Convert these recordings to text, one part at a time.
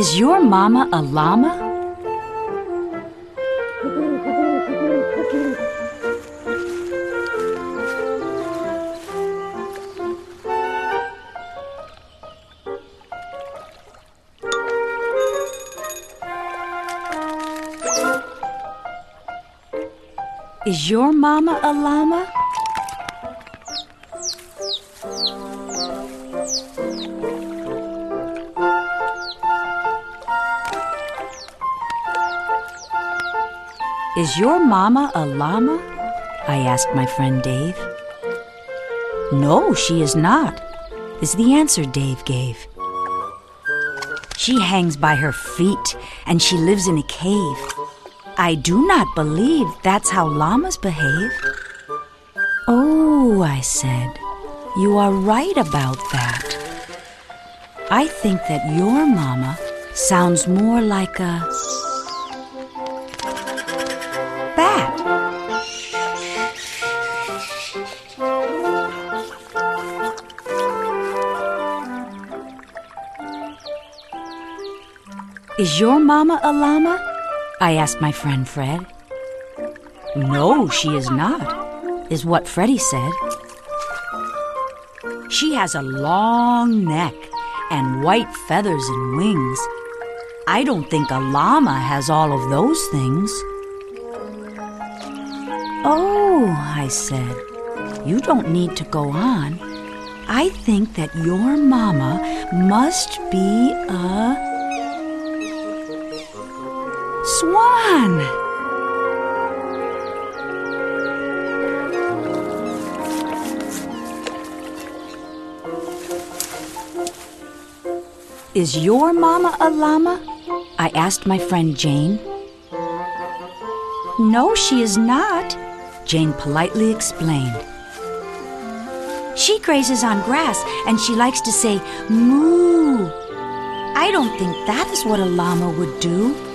Is your mama a llama? Is your mama a llama? Is your mama a llama? I asked my friend Dave. No, she is not, is the answer Dave gave. She hangs by her feet and she lives in a cave. I do not believe that's how llamas behave. Oh, I said, you are right about that. I think that your mama sounds more like a Is your mama a llama? I asked my friend Fred. No, she is not, is what Freddie said. She has a long neck and white feathers and wings. I don't think a llama has all of those things. Oh, I said, you don't need to go on. I think that your mama must be a swan. Is your mama a llama? I asked my friend Jane. No, she is not, Jane politely explained. She grazes on grass and she likes to say moo. I don't think that is what a llama would do.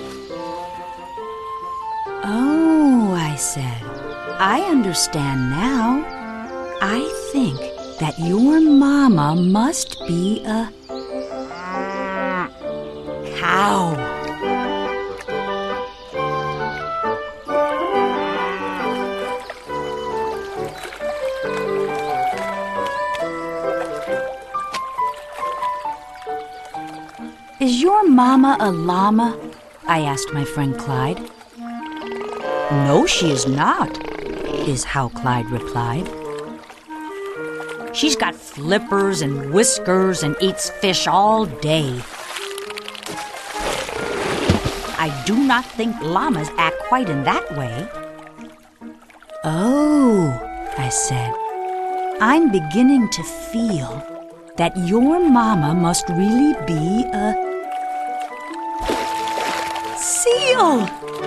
I understand now. I think that your mama must be a cow. Is your mama a llama? I asked my friend Clyde. No, she is not, is how Clyde replied. She's got flippers and whiskers and eats fish all day. I do not think llamas act quite in that way. Oh, I said, I'm beginning to feel that your mama must really be a seal.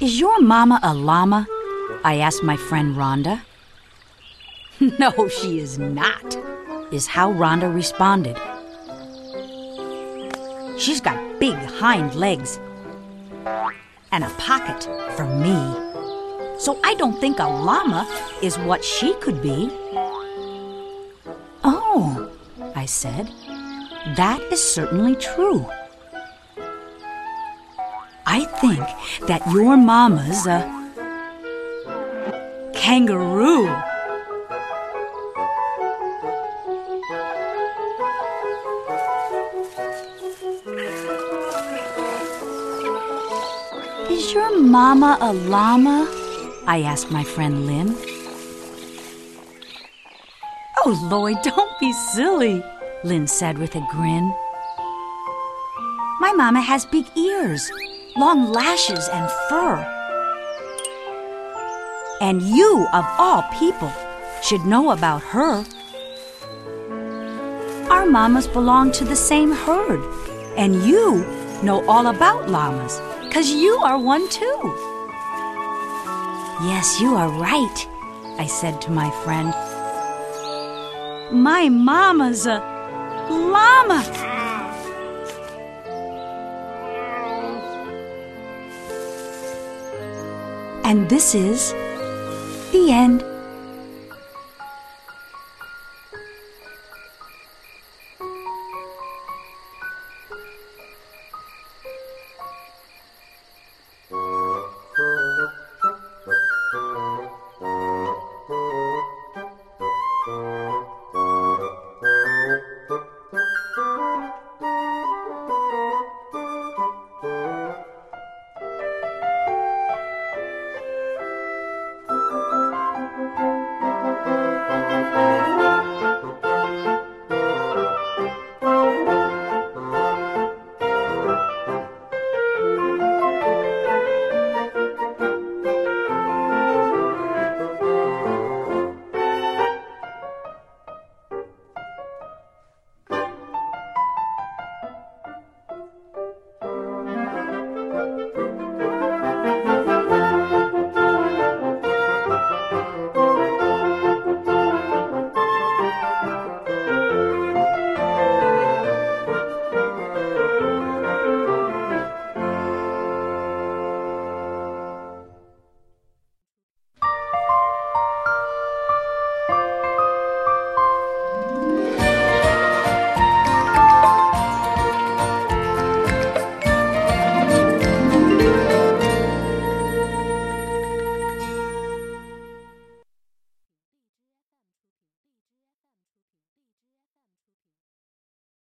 Is your mama a llama? I asked my friend Rhonda. No, she is not, is how Rhonda responded. She's got big hind legs and a pocket for me. So I don't think a llama is what she could be. Oh, I said, that is certainly true. I think that your mama's a kangaroo. Is your mama a llama? I asked my friend Lynn. Oh, Lloyd, don't be silly, Lynn said with a grin. My mama has big ears, long lashes, and fur. And you, of all people, should know about her. Our mamas belong to the same herd, and you know all about llamas, because you are one too. Yes, you are right, I said to my friend. My mama's a llama. And this is the end.